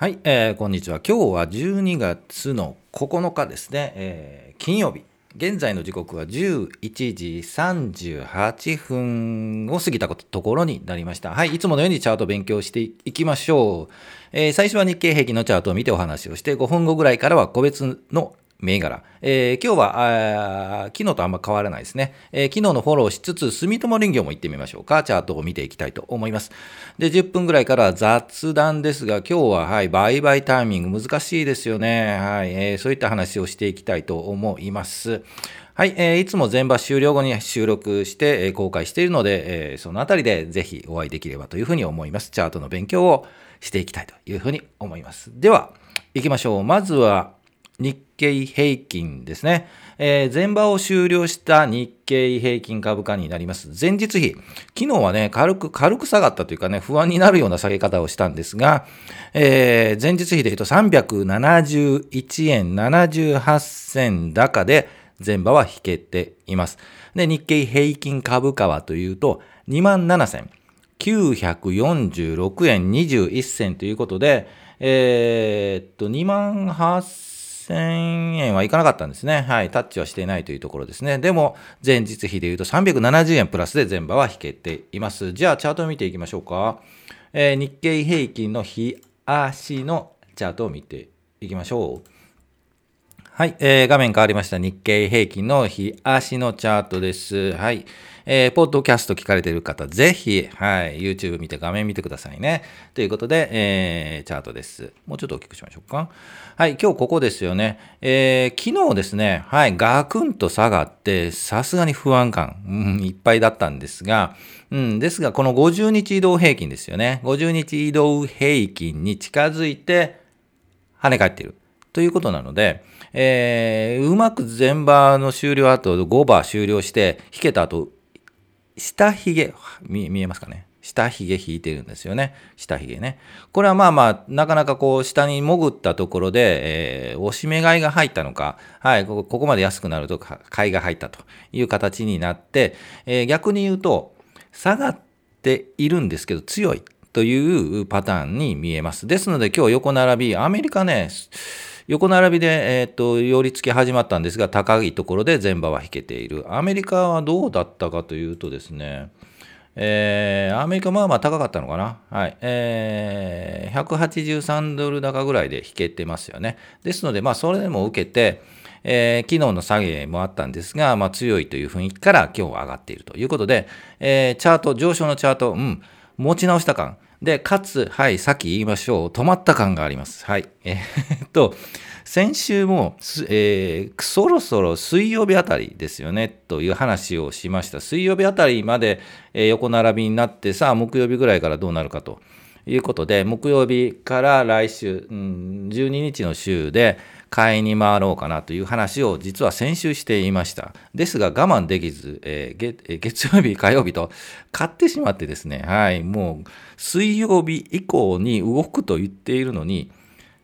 はい、えーこんにちは。今日は12月の9日ですね、えー金曜日。現在の時刻は11時38分を過ぎたことところになりました。はい、いつものようにチャート勉強していきましょう。えー最初は日経平均のチャートを見てお話をして、5分後ぐらいからは個別の銘柄。えー今日はあ昨日とあんま変わらないですね。えー昨日のフォローしつつ、住友林業も行ってみましょうか。チャートを見ていきたいと思います。で、10分ぐらいから雑談ですが、今日は、はい、売買タイミング難しいですよね。はい、えーそういった話をしていきたいと思います。はい、えーいつも全場終了後に収録して、えー公開しているので、えーそのあたりでぜひお会いできればというふうに思います。チャートの勉強をしていきたいというふうに思います。では、行きましょう。まずは、日経平均ですね。えー、前場を終了した日経平均株価になります。前日比。昨日はね、軽く、軽く下がったというかね、不安になるような下げ方をしたんですが、えー、前日比で言うと371円78銭高で、前場は引けています。で、日経平均株価はというと、27,946円21銭ということで、えー、っと、28,000 1000円はいかなかったんですね。はい。タッチはしていないというところですね。でも、前日比でいうと370円プラスで全場は引けています。じゃあ、チャートを見ていきましょうか。えー、日経平均の日足のチャートを見ていきましょう。はい、えー、画面変わりました。日経平均の日足のチャートです。はい。えーポッドキャスト聞かれている方、ぜひ、はい、YouTube 見て画面見てくださいね。ということで、えーチャートです。もうちょっと大きくしましょうか。はい、今日ここですよね。えー昨日ですね、はい、ガクンと下がって、さすがに不安感、うん、いっぱいだったんですが、うん、ですが、この50日移動平均ですよね。50日移動平均に近づいて、跳ね返っている。ということなので、えーうまく前場の終了後、5場終了して、引けた後、下髭、見見えますかね？下髭引いてるんですよね。下髭ね。これはまあまあ、なかなかこう、下に潜ったところで、えー、押し目買いが入ったのか、はい、こここまで安くなると買いが入ったという形になって、えー逆に言うと、下がっているんですけど、強いというパターンに見えます。ですので、今日横並び、アメリカね、横並びで、えっ、と、寄り付き始まったんですが、高いところで前場は引けている。アメリカはどうだったかというとですね、えーアメリカまあまあ高かったのかな。はい。えー183ドル高ぐらいで引けてますよね。ですので、まあ、それでも受けて、えー昨日の下げもあったんですが、まあ、強いという雰囲気から今日は上がっているということで、えーチャート、上昇のチャート、うん、持ち直した感。で、かつ、はい、さっき言いましょう。止まった感があります。はい。えーっと、先週も、えーそろそろ水曜日あたりですよね、という話をしました。水曜日あたりまで、えー横並びになって、さあ、木曜日ぐらいからどうなるかということで、木曜日から来週、うん、12日の週で、買いに回ろうかなという話を実は先週していました。ですが我慢できず、えー月曜日、火曜日と買ってしまってですね、はい、もう水曜日以降に動くと言っているのに、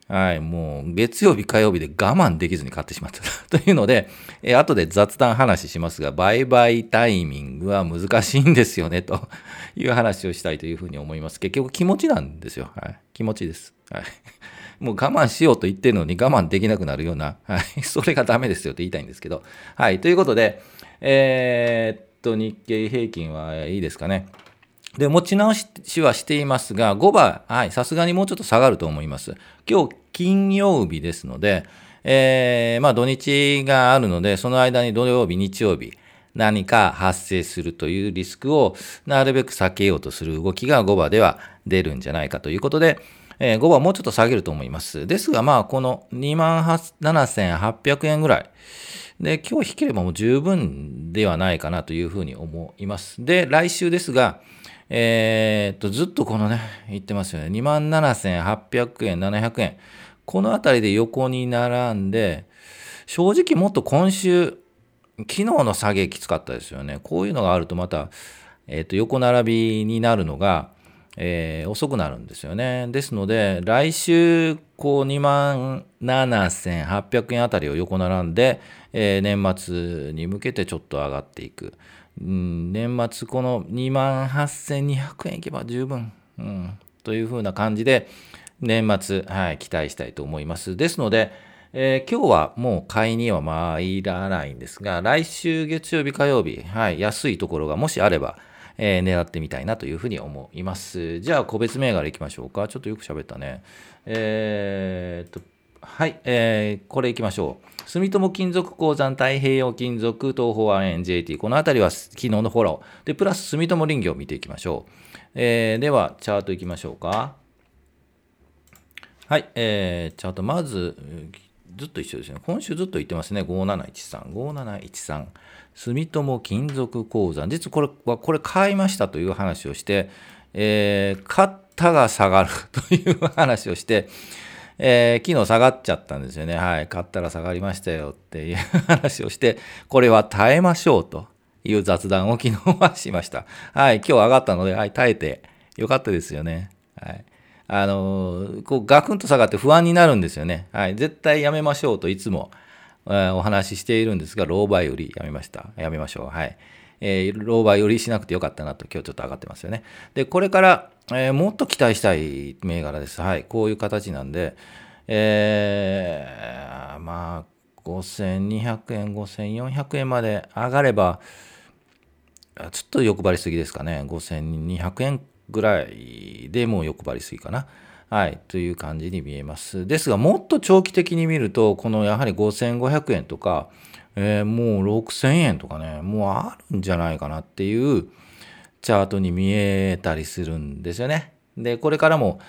はい、もう月曜日、火曜日で我慢できずに買ってしまったというので、えー後で雑談話しますが、売買タイミングは難しいんですよね、という話をしたいというふうに思います。結局気持ちなんですよ。はい、気持ちです。はい。もう我慢しようと言ってるのに我慢できなくなるような、はい、それがダメですよって言いたいんですけど。はい、ということで、えーっと、日経平均はいいですかね。で、持ち直しはしていますが、5番、はい、さすがにもうちょっと下がると思います。今日、金曜日ですので、えーまあ土日があるので、その間に土曜日、日曜日、何か発生するというリスクをなるべく避けようとする動きが5番では出るんじゃないかということで、えー5番もうちょっと下げると思います。ですが、まあ、この27,800円ぐらい。で、今日引ければもう十分ではないかなというふうに思います。で、来週ですが、えーっと、ずっとこのね、言ってますよね。27,800円、700円。このあたりで横に並んで、正直もっと今週、昨日の下げきつかったですよね。こういうのがあるとまた、えーっと、横並びになるのが、えー遅くなるんですよね。ですので、来週、こう、2万7800円あたりを横並んで、えー年末に向けてちょっと上がっていく。うん、年末、この2万8200円いけば十分、うん、というふうな感じで、年末、はい、期待したいと思います。ですので、えー、今日はもう買いには参らないんですが、来週月曜日、火曜日、はい、安いところがもしあれば、えー、狙ってみたいなというふうに思います。じゃあ、個別銘柄いきましょうか。ちょっとよく喋ったね。えー、っと、はい、えー、これいきましょう。住友金属鉱山、太平洋金属、東方亜鉛 JT。このあたりは昨日のフォロー。で、プラス住友林業を見ていきましょう。えー、では、チャートいきましょうか。はい、えー、チャート、まず、ずっと一緒ですね。今週ずっと言ってますね。5713、5713。住友金属鉱山。実はこれは、これ買いましたという話をして、えー、買ったが下がるという話をして、えー、昨日下がっちゃったんですよね。はい。買ったら下がりましたよっていう話をして、これは耐えましょうという雑談を昨日はしました。はい。今日上がったので、はい。耐えてよかったですよね。はい。あのー、こうガクンと下がって不安になるんですよね。はい。絶対やめましょうといつも、お話ししているんですが、老媒売りやめました。やめましょう。はい。えー、老媒売りしなくてよかったなと今日ちょっと上がってますよね。で、これから、えー、もっと期待したい銘柄です。はい。こういう形なんで、えー、まあ、5200円、5400円まで上がれば、ちょっと欲張りすぎですかね。5200円ぐらいでもう欲張りすぎかな。はい、という感じに見えます。ですが、もっと長期的に見ると、このやはり5500円とか、えー、もう6000円とかね、もうあるんじゃないかなっていうチャートに見えたりするんですよね。で、これからも、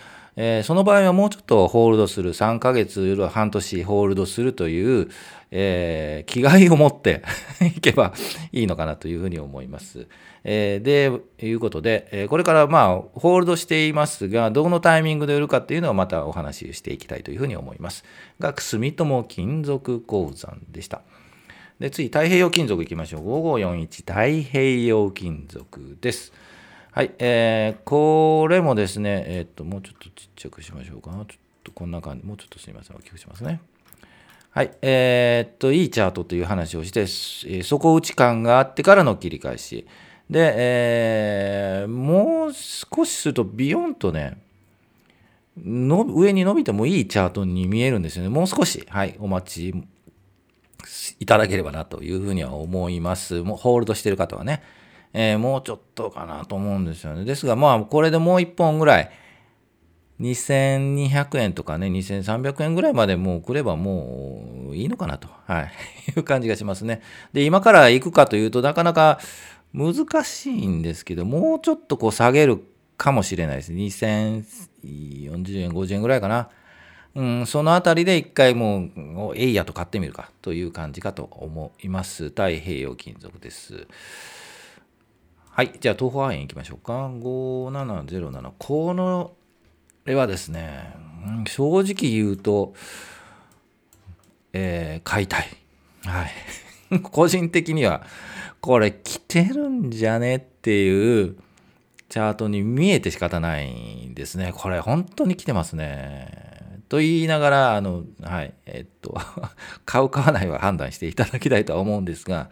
えー、その場合はもうちょっとホールドする、3ヶ月よりは、半年ホールドするという、えー、気概を持って いけばいいのかなというふうに思います。えー、で、いうことで、え、これからまあ、ホールドしていますが、どのタイミングで売るかっていうのはまたお話ししていきたいというふうに思います。が、住友金属鉱山でした。で、次、太平洋金属いきましょう。5541太平洋金属です。はい、えー、これもですね、えー、っと、もうちょっとちっちゃくしましょうかな。ちょっとこんな感じ、もうちょっとすみません、大きくしますね。はい、えー、っと、いいチャートという話をして、えー、底打ち感があってからの切り返し。で、えー、もう少しすると、ビヨンとね、の上に伸びてもいいチャートに見えるんですよね。もう少し、はい、お待ちいただければなというふうには思います。もうホールドしてる方はね。えー、もうちょっとかなと思うんですよね。ですが、まあ、これでもう1本ぐらい、2200円とかね、2300円ぐらいまでもう来ればもういいのかなと、はい、いう感じがしますね。で、今から行くかというとなかなか難しいんですけど、もうちょっとこう下げるかもしれないです。2040円、50円ぐらいかな。うん、そのあたりで一回もう、えいやと買ってみるかという感じかと思います。太平洋金属です。はい。じゃあ、東方亜鉛いきましょうか。5707。この、れはですね、正直言うと、えー、買いたい。はい。個人的には、これ来てるんじゃねっていうチャートに見えて仕方ないんですね。これ本当に来てますね。と言いながら、あの、はい、えっと、買う買わないは判断していただきたいとは思うんですが、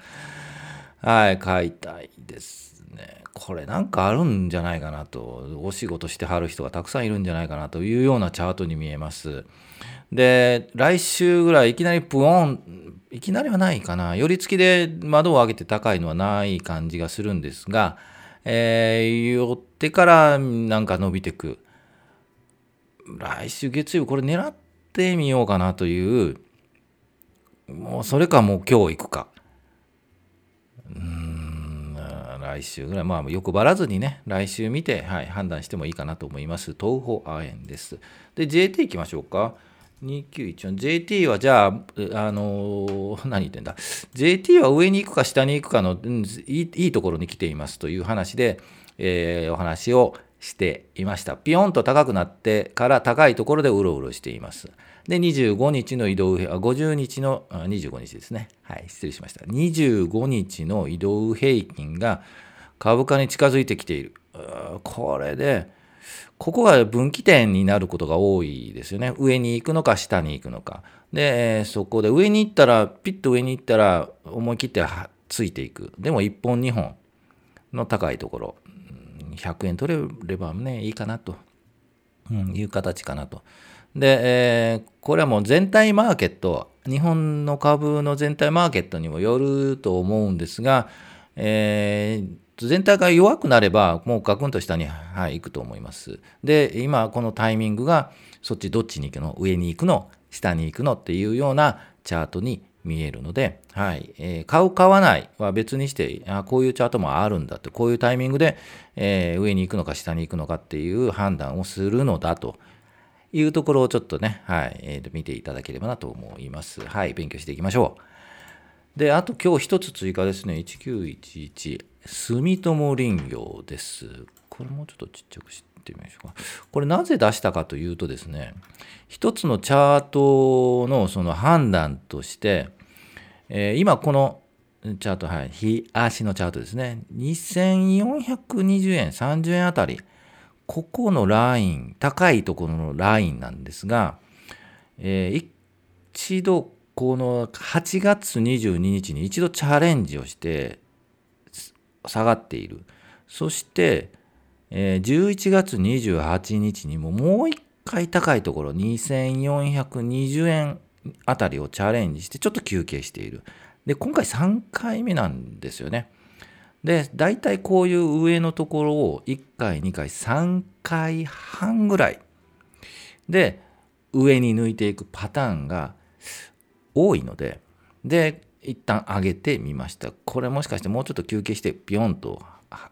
はい、買いたいです。ね、これなんかあるんじゃないかなと、お仕事してはる人がたくさんいるんじゃないかなというようなチャートに見えます。で、来週ぐらいいきなりプオン、いきなりはないかな、寄り付きで窓を上げて高いのはない感じがするんですが、えー、寄ってからなんか伸びてく。来週月曜これ狙ってみようかなという、もうそれかもう今日行くか。うん来週ぐらい、まあ、欲張らずにね、来週見て、はい、判断してもいいかなと思います。東方亜鉛です。で、JT いきましょうか。2914。JT はじゃあ、あのー、何言ってんだ。JT は上に行くか下に行くかの、いいいいところに来ていますという話で、えー、お話をしていました。ピヨンと高くなってから高いところでうろうろしています。で、25日の移動平、50日の、25日ですね。はい、失礼しました。25日の移動平均が株価に近づいてきている。これで、ここが分岐点になることが多いですよね。上に行くのか、下に行くのか。で、そこで上に行ったら、ピッと上に行ったら、思い切ってついていく。でも1本2本の高いところ、100円取れればね、いいかなとうん、いう形かなと。で、えー、これはもう全体マーケット、日本の株の全体マーケットにもよると思うんですが、えー、全体が弱くなれば、もうガクンと下に、はい、行くと思います。で、今、このタイミングが、そっちどっちに行くの？上に行くの？下に行くの？っていうようなチャートに見えるので、はいえー、買う、買わないは別にしてあ、こういうチャートもあるんだって、こういうタイミングで、えー、上に行くのか下に行くのかっていう判断をするのだというところをちょっとね、はいえー、見ていただければなと思います。はい、勉強していきましょう。で、あと今日一つ追加ですね、1911、住友林業です。これもちょっとちっちゃくしてみましょうか。これなぜ出したかというとですね、一つのチャートのその判断として、えー、今このチャート、はい、日足のチャートですね。2420円、30円あたり。ここのライン、高いところのラインなんですが、えー、一度この8月22日に一度チャレンジをして下がっている。そして、えー、11月28日にももう一回高いところ2420円あたりをチャレンジしてちょっと休憩している。で、今回3回目なんですよね。で、大体こういう上のところを1回、2回、3回半ぐらいで上に抜いていくパターンが多いので、で、一旦上げてみました。これもしかしてもうちょっと休憩してビヨンと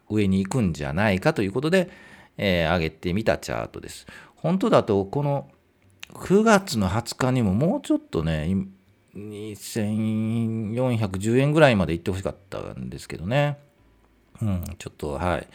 上に行くんじゃないかということで、えー、上げてみたチャートです。本当だとこの9月の20日にももうちょっとね、2410円ぐらいまで行ってほしかったんですけどね。うん、ちょっとはい。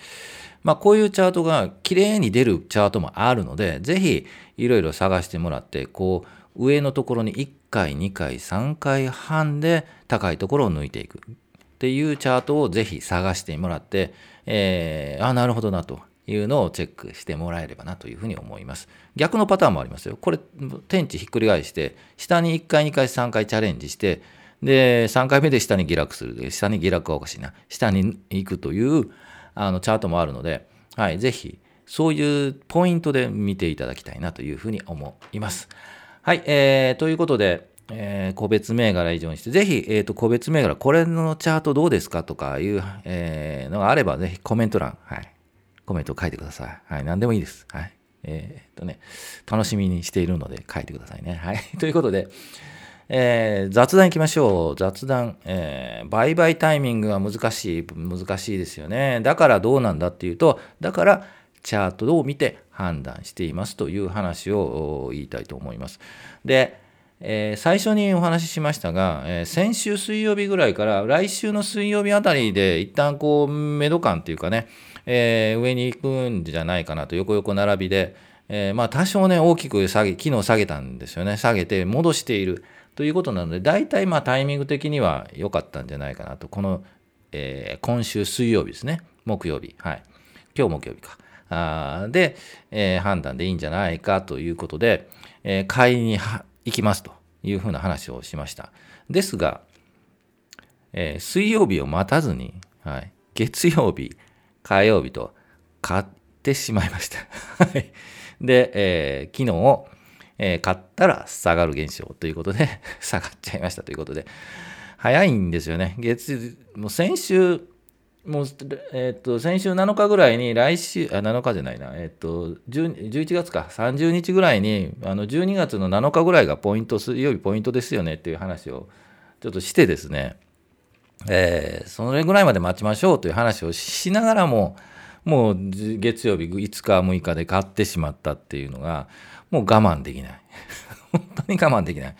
まあこういうチャートが綺麗に出るチャートもあるので、ぜひいろいろ探してもらって、こう上のところに1回、2回、3回半で高いところを抜いていくっていうチャートをぜひ探してもらって、えー、あ、なるほどなと。いうのをチェックしてもらえればなというふうに思います。逆のパターンもありますよ。これ、天地ひっくり返して、下に1回、2回、3回チャレンジして、で、3回目で下に下落する。下に下落はおかしいな。下に行くというあのチャートもあるので、はい、ぜひ、そういうポイントで見ていただきたいなというふうに思います。はい、えー、ということで、えー、個別銘柄以上にして、ぜひ、えーと、個別銘柄、これのチャートどうですかとかいう、えー、のがあれば、ぜひコメント欄、はい、コメントを書いてください。はい、何でもいいです。はい。えー、っとね、楽しみにしているので書いてくださいね。はい。ということで、えー、雑談いきましょう。雑談、えー、売買タイミングが難しい、難しいですよね。だからどうなんだっていうと、だからチャートを見て判断していますという話を言いたいと思います。で、えー、最初にお話ししましたが、えー、先週水曜日ぐらいから来週の水曜日あたりで一旦こう、メド感っていうかね、えー、上に行くんじゃないかなと、横横並びで、え、まあ多少ね、大きく下げ、昨日下げたんですよね。下げて戻しているということなので、大体まあタイミング的には良かったんじゃないかなと、この、え、今週水曜日ですね、木曜日、はい。今日木曜日か。あで、えー、判断でいいんじゃないかということで、えー、買いに行きますというふうな話をしました。ですが、えー、水曜日を待たずに、はい、月曜日、火曜日と買ってしまいました。で、えー、昨日、えー、買ったら下がる現象ということで 下がっちゃいましたということで、早いんですよね。月、もう先週、もう、えっ、と、先週7日ぐらいに、来週、あ、7日じゃないな、えっ、と、11月か、30日ぐらいに、あの、12月の7日ぐらいがポイント、水曜日ポイントですよねっていう話をちょっとしてですね、えー、それぐらいまで待ちましょうという話をしながらも、もう月曜日5日、6日で買ってしまったっていうのが、もう我慢できない。本当に我慢できない。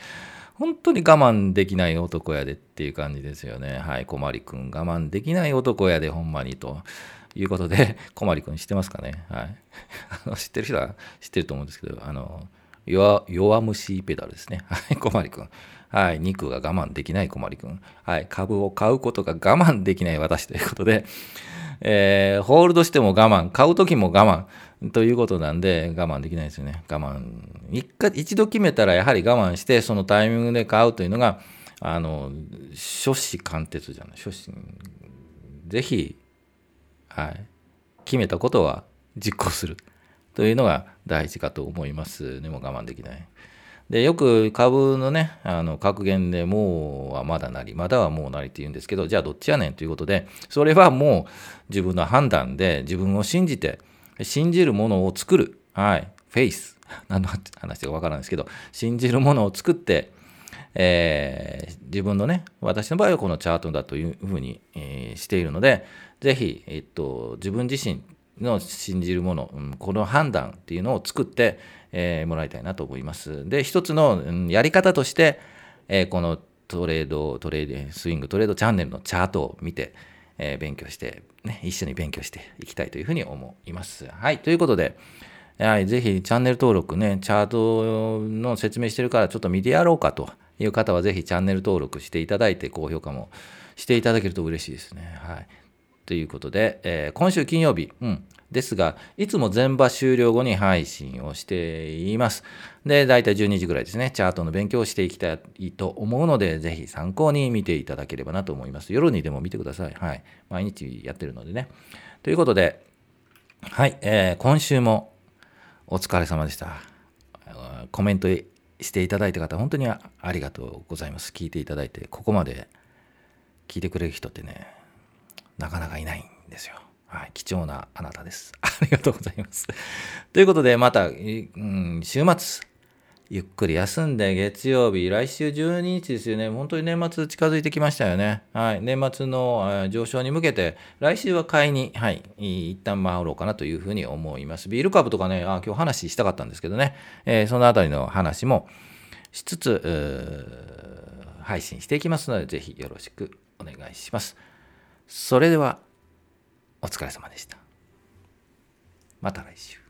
本当に我慢できない男やでっていう感じですよね。はい、小まりくん、我慢できない男やで、ほんまにと。いうことで、小まりくん知ってますかね？はい。知ってる人は知ってると思うんですけど、あの、弱弱虫ペダルですね。はい、小まりくん。はい、肉が我慢できない小まりくん。はい、株を買うことが我慢できない私ということで、えー、ホールドしても我慢、買うときも我慢ということなんで、我慢できないですよね。我慢。一回、一度決めたらやはり我慢して、そのタイミングで買うというのが、あの、初子貫徹じゃない、初子、ぜひ、はい、決めたことは実行する。というのが大事かと思います。でも我慢できない。で、よく株のね、あの格言でもうはまだなり、まだはもうなりって言うんですけど、じゃあどっちやねんということで、それはもう自分の判断で自分を信じて、信じるものを作る。はい。フェイス。何の話かわからないですけど、信じるものを作って、えー、自分のね、私の場合はこのチャートだというふうに、えー、しているので、ぜひ、えっと、自分自身の信じるもの、うん、この判断っていうのを作って、えー、もらいたいなと思います。で、一つの、うん、やり方として、えー、このトレード、トレード、スイングトレードチャンネルのチャートを見て、えー、勉強して、ね、一緒に勉強していきたいというふうに思います。はい、ということで、はい、ぜひチャンネル登録ね、チャートの説明してるからちょっと見てやろうかという方はぜひチャンネル登録していただいて高評価もしていただけると嬉しいですね。はい。ということで、えー、今週金曜日、うん、ですが、いつも全場終了後に配信をしています。で、大体12時ぐらいですね、チャートの勉強をしていきたいと思うので、ぜひ参考に見ていただければなと思います。夜にでも見てください。はい。毎日やってるのでね。ということで、はい、えー、今週もお疲れ様でした。コメントしていただいた方、本当にありがとうございます。聞いていただいて、ここまで聞いてくれる人ってね、なかなかいないんですよ。はい、貴重なあなたです。ありがとうございます。ということで、また、うん、週末、ゆっくり休んで月曜日、来週12日ですよね。本当に年末近づいてきましたよね。はい。年末の上昇に向けて、来週は買いに、はい、一旦回ろうかなというふうに思います。ビール株とかね、あ今日話したかったんですけどね、えー、そのあたりの話もしつつ、配信していきますので、ぜひよろしくお願いします。それでは、お疲れ様でした。また来週。